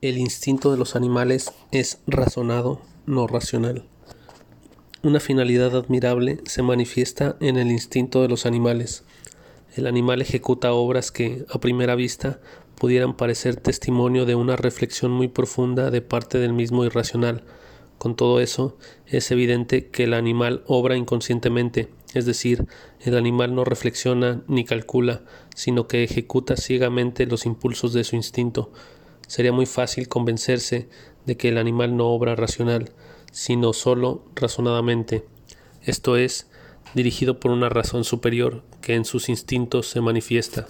El instinto de los animales es razonado, no racional. Una finalidad admirable se manifiesta en el instinto de los animales. El animal ejecuta obras que, a primera vista, pudieran parecer testimonio de una reflexión muy profunda de parte del mismo irracional. Con todo eso, es evidente que el animal obra inconscientemente, es decir, el animal no reflexiona ni calcula, sino que ejecuta ciegamente los impulsos de su instinto sería muy fácil convencerse de que el animal no obra racional, sino solo razonadamente, esto es, dirigido por una razón superior que en sus instintos se manifiesta.